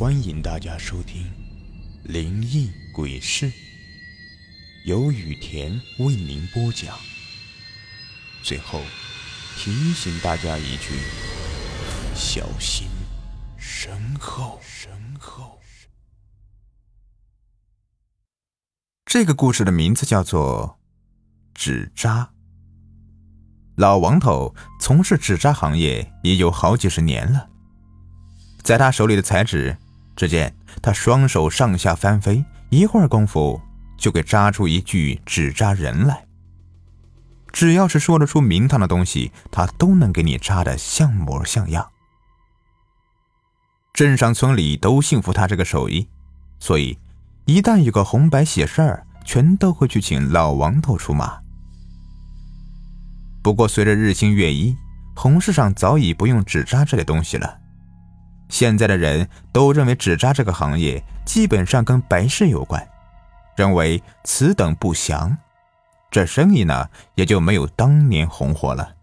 欢迎大家收听《灵异鬼事》，由雨田为您播讲。最后提醒大家一句：小心身后。身后。这个故事的名字叫做“纸扎”。老王头从事纸扎行业已有好几十年了，在他手里的彩纸。只见他双手上下翻飞，一会儿功夫就给扎出一具纸扎人来。只要是说得出名堂的东西，他都能给你扎得像模像样。镇上村里都信服他这个手艺，所以一旦有个红白喜事儿，全都会去请老王头出马。不过随着日新月异，红市上早已不用纸扎这类东西了。现在的人都认为纸扎这个行业基本上跟白事有关，认为此等不祥，这生意呢也就没有当年红火了。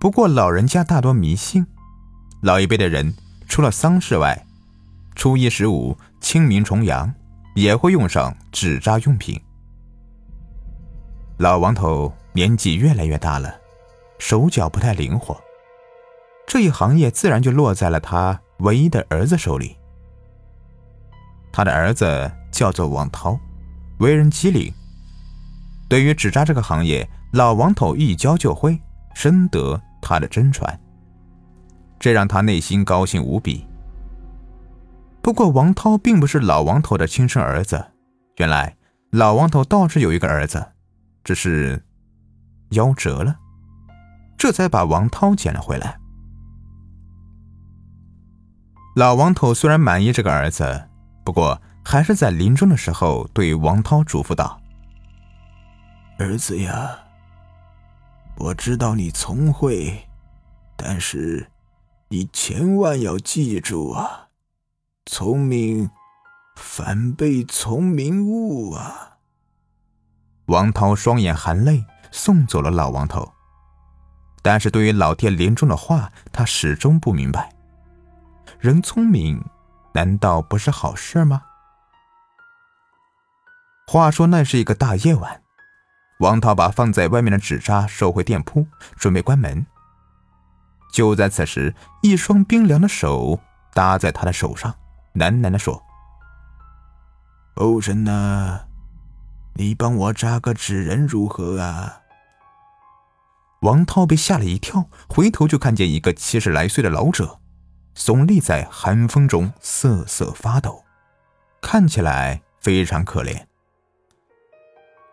不过老人家大多迷信，老一辈的人除了丧事外，初一十五、清明重阳也会用上纸扎用品。老王头年纪越来越大了，手脚不太灵活。这一行业自然就落在了他唯一的儿子手里。他的儿子叫做王涛，为人机灵。对于纸扎这个行业，老王头一教就会，深得他的真传。这让他内心高兴无比。不过，王涛并不是老王头的亲生儿子。原来，老王头倒是有一个儿子，只是夭折了，这才把王涛捡了回来。老王头虽然满意这个儿子，不过还是在临终的时候对王涛嘱咐道：“儿子呀，我知道你聪慧，但是你千万要记住啊，聪明反被聪明误啊。”王涛双眼含泪送走了老王头，但是对于老爹临终的话，他始终不明白。人聪明，难道不是好事吗？话说那是一个大夜晚，王涛把放在外面的纸扎收回店铺，准备关门。就在此时，一双冰凉的手搭在他的手上，喃喃地说：“欧神呐，你帮我扎个纸人如何啊？”王涛被吓了一跳，回头就看见一个七十来岁的老者。耸立在寒风中，瑟瑟发抖，看起来非常可怜。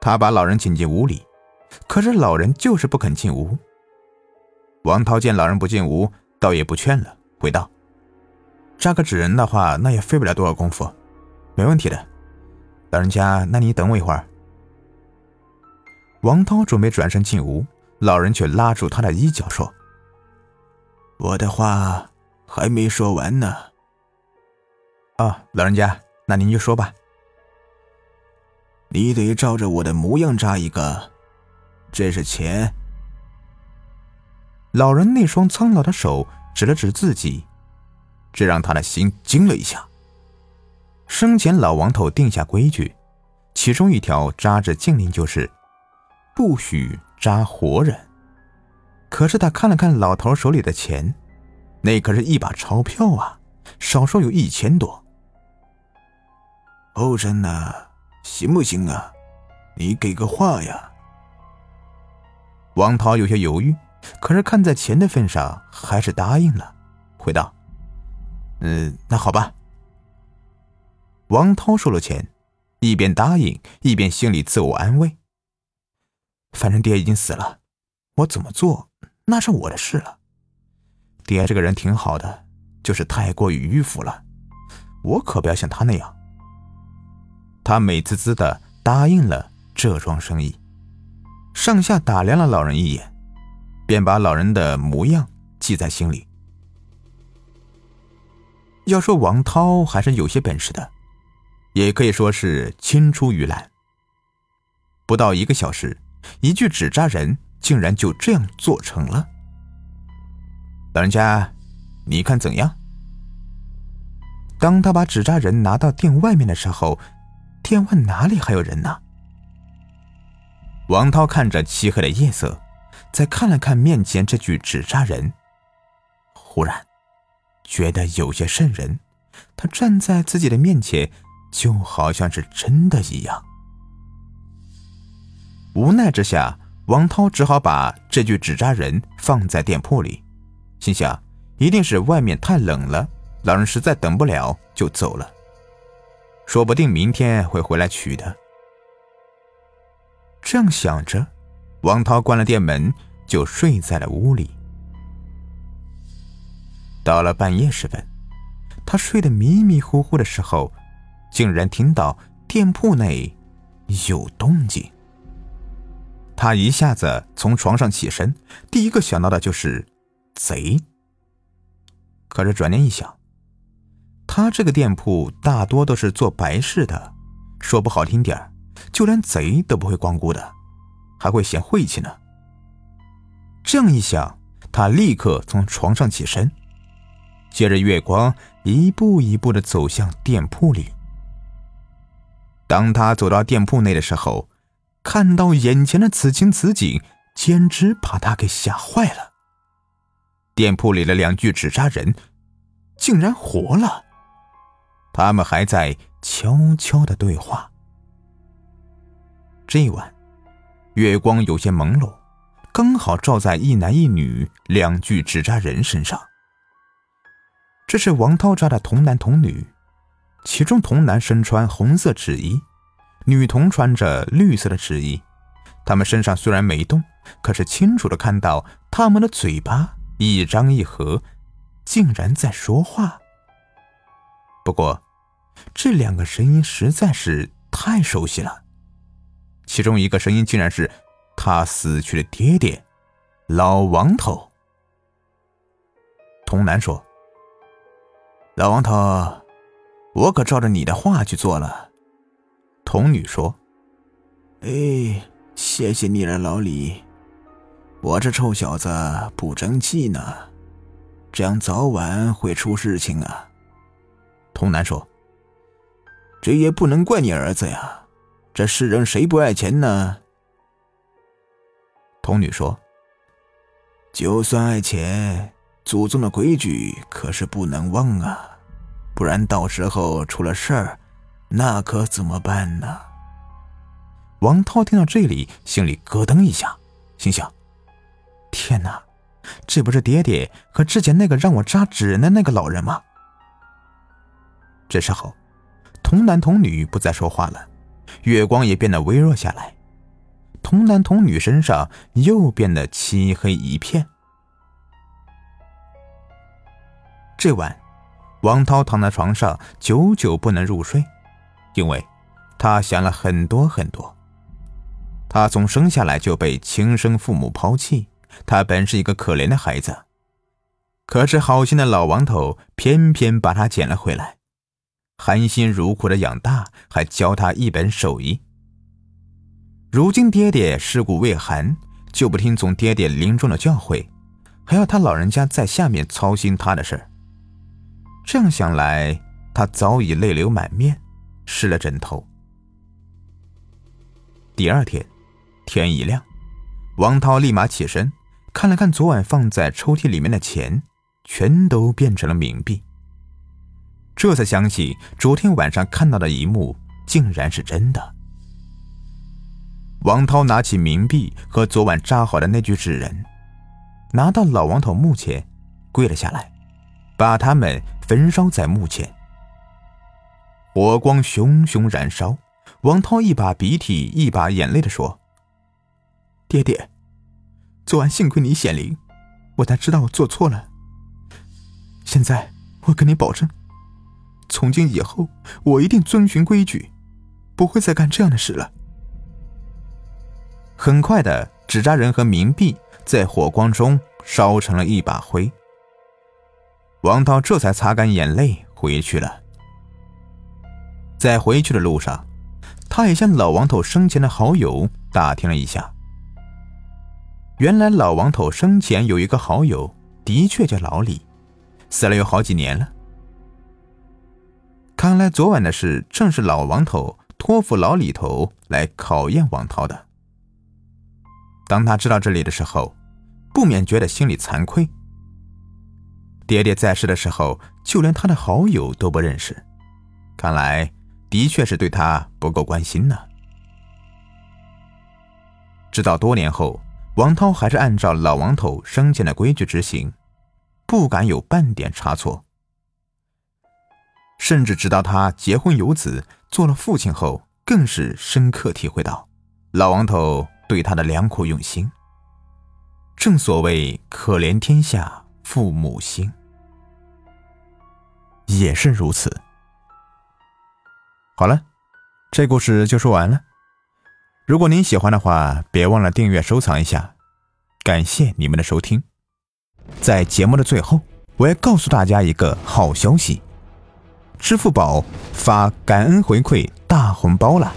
他把老人请进屋里，可是老人就是不肯进屋。王涛见老人不进屋，倒也不劝了，回道：“扎个纸人的话，那也费不了多少功夫，没问题的。老人家，那你等我一会儿。”王涛准备转身进屋，老人却拉住他的衣角说：“我的话。”还没说完呢。啊，老人家，那您就说吧。你得照着我的模样扎一个，这是钱。老人那双苍老的手指了指自己，这让他的心惊了一下。生前老王头定下规矩，其中一条扎着禁令就是，不许扎活人。可是他看了看老头手里的钱。那可是一把钞票啊，少说有一千多。欧真呐，行不行啊？你给个话呀！王涛有些犹豫，可是看在钱的份上，还是答应了，回道：“嗯，那好吧。”王涛收了钱，一边答应，一边心里自我安慰：“反正爹已经死了，我怎么做那是我的事了。”爹这个人挺好的，就是太过于迂腐了。我可不要像他那样。他美滋滋的答应了这桩生意，上下打量了老人一眼，便把老人的模样记在心里。要说王涛还是有些本事的，也可以说是青出于蓝。不到一个小时，一具纸扎人竟然就这样做成了。老人家，你看怎样？当他把纸扎人拿到店外面的时候，店外哪里还有人呢？王涛看着漆黑的夜色，再看了看面前这具纸扎人，忽然觉得有些瘆人。他站在自己的面前，就好像是真的一样。无奈之下，王涛只好把这具纸扎人放在店铺里，心想一定是外面太冷了，老人实在等不了就走了，说不定明天会回来取的。这样想着，王涛关了店门，就睡在了屋里。到了半夜时分，他睡得迷迷糊糊的时候，竟然听到店铺内有动静。他一下子从床上起身，第一个想到的就是贼。可是转念一想，他这个店铺大多都是做白事的，说不好听点。就连贼都不会光顾的，还会嫌晦气呢。这样一想，他立刻从床上起身，借着月光一步一步的走向店铺里。当他走到店铺内的时候，看到眼前的此情此景，简直把他给吓坏了。店铺里的两具纸扎人竟然活了，他们还在悄悄的对话。这一晚，月光有些朦胧，刚好照在一男一女两具纸扎人身上。这是王涛扎的童男童女，其中童男身穿红色纸衣，女童穿着绿色的纸衣。他们身上虽然没动，可是清楚的看到他们的嘴巴一张一合，竟然在说话。不过，这两个声音实在是太熟悉了。其中一个声音竟然是他死去的爹爹，老王头。童男说：“老王头，我可照着你的话去做了。”童女说：“哎，谢谢你了，老李。我这臭小子不争气呢，这样早晚会出事情啊。”童男说：“这也不能怪你儿子呀。”这世人谁不爱钱呢？童女说：“就算爱钱，祖宗的规矩可是不能忘啊，不然到时候出了事儿，那可怎么办呢？”王涛听到这里，心里咯噔一下，心想：“天哪，这不是爹爹和之前那个让我扎纸人的那个老人吗？”这时候，童男童女不再说话了。月光也变得微弱下来，童男童女身上又变得漆黑一片。这晚，王涛躺在床上，久久不能入睡，因为他想了很多很多。他从生下来就被亲生父母抛弃，他本是一个可怜的孩子，可是好心的老王头偏偏把他捡了回来。含辛茹苦的养大，还教他一本手艺。如今爹爹尸骨未寒，就不听从爹爹临终的教诲，还要他老人家在下面操心他的事儿这样想来，他早已泪流满面，湿了枕头。第二天，天一亮，王涛立马起身，看了看昨晚放在抽屉里面的钱，全都变成了冥币。这才想起昨天晚上看到的一幕，竟然是真的。王涛拿起冥币和昨晚扎好的那具纸人，拿到老王头墓前，跪了下来，把他们焚烧在墓前。火光熊熊燃烧，王涛一把鼻涕一把眼泪的说：“爹爹，昨晚幸亏你显灵，我才知道我做错了。现在我跟你保证。”从今以后，我一定遵循规矩，不会再干这样的事了。很快的，纸扎人和冥币在火光中烧成了一把灰。王涛这才擦干眼泪回去了。在回去的路上，他也向老王头生前的好友打听了一下。原来老王头生前有一个好友，的确叫老李，死了有好几年了。看来昨晚的事正是老王头托付老李头来考验王涛的。当他知道这里的时候，不免觉得心里惭愧。爹爹在世的时候，就连他的好友都不认识，看来的确是对他不够关心呢。直到多年后，王涛还是按照老王头生前的规矩执行，不敢有半点差错。甚至直到他结婚有子，做了父亲后，更是深刻体会到老王头对他的良苦用心。正所谓可怜天下父母心，也是如此。好了，这故事就说完了。如果您喜欢的话，别忘了订阅、收藏一下。感谢你们的收听。在节目的最后，我要告诉大家一个好消息。支付宝发感恩回馈大红包了，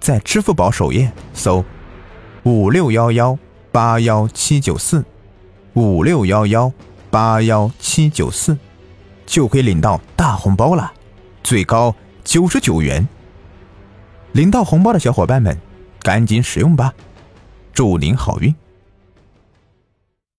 在支付宝首页搜五六幺幺八幺七九四五六幺幺八幺七九四，就可以领到大红包了，最高九十九元。领到红包的小伙伴们，赶紧使用吧，祝您好运！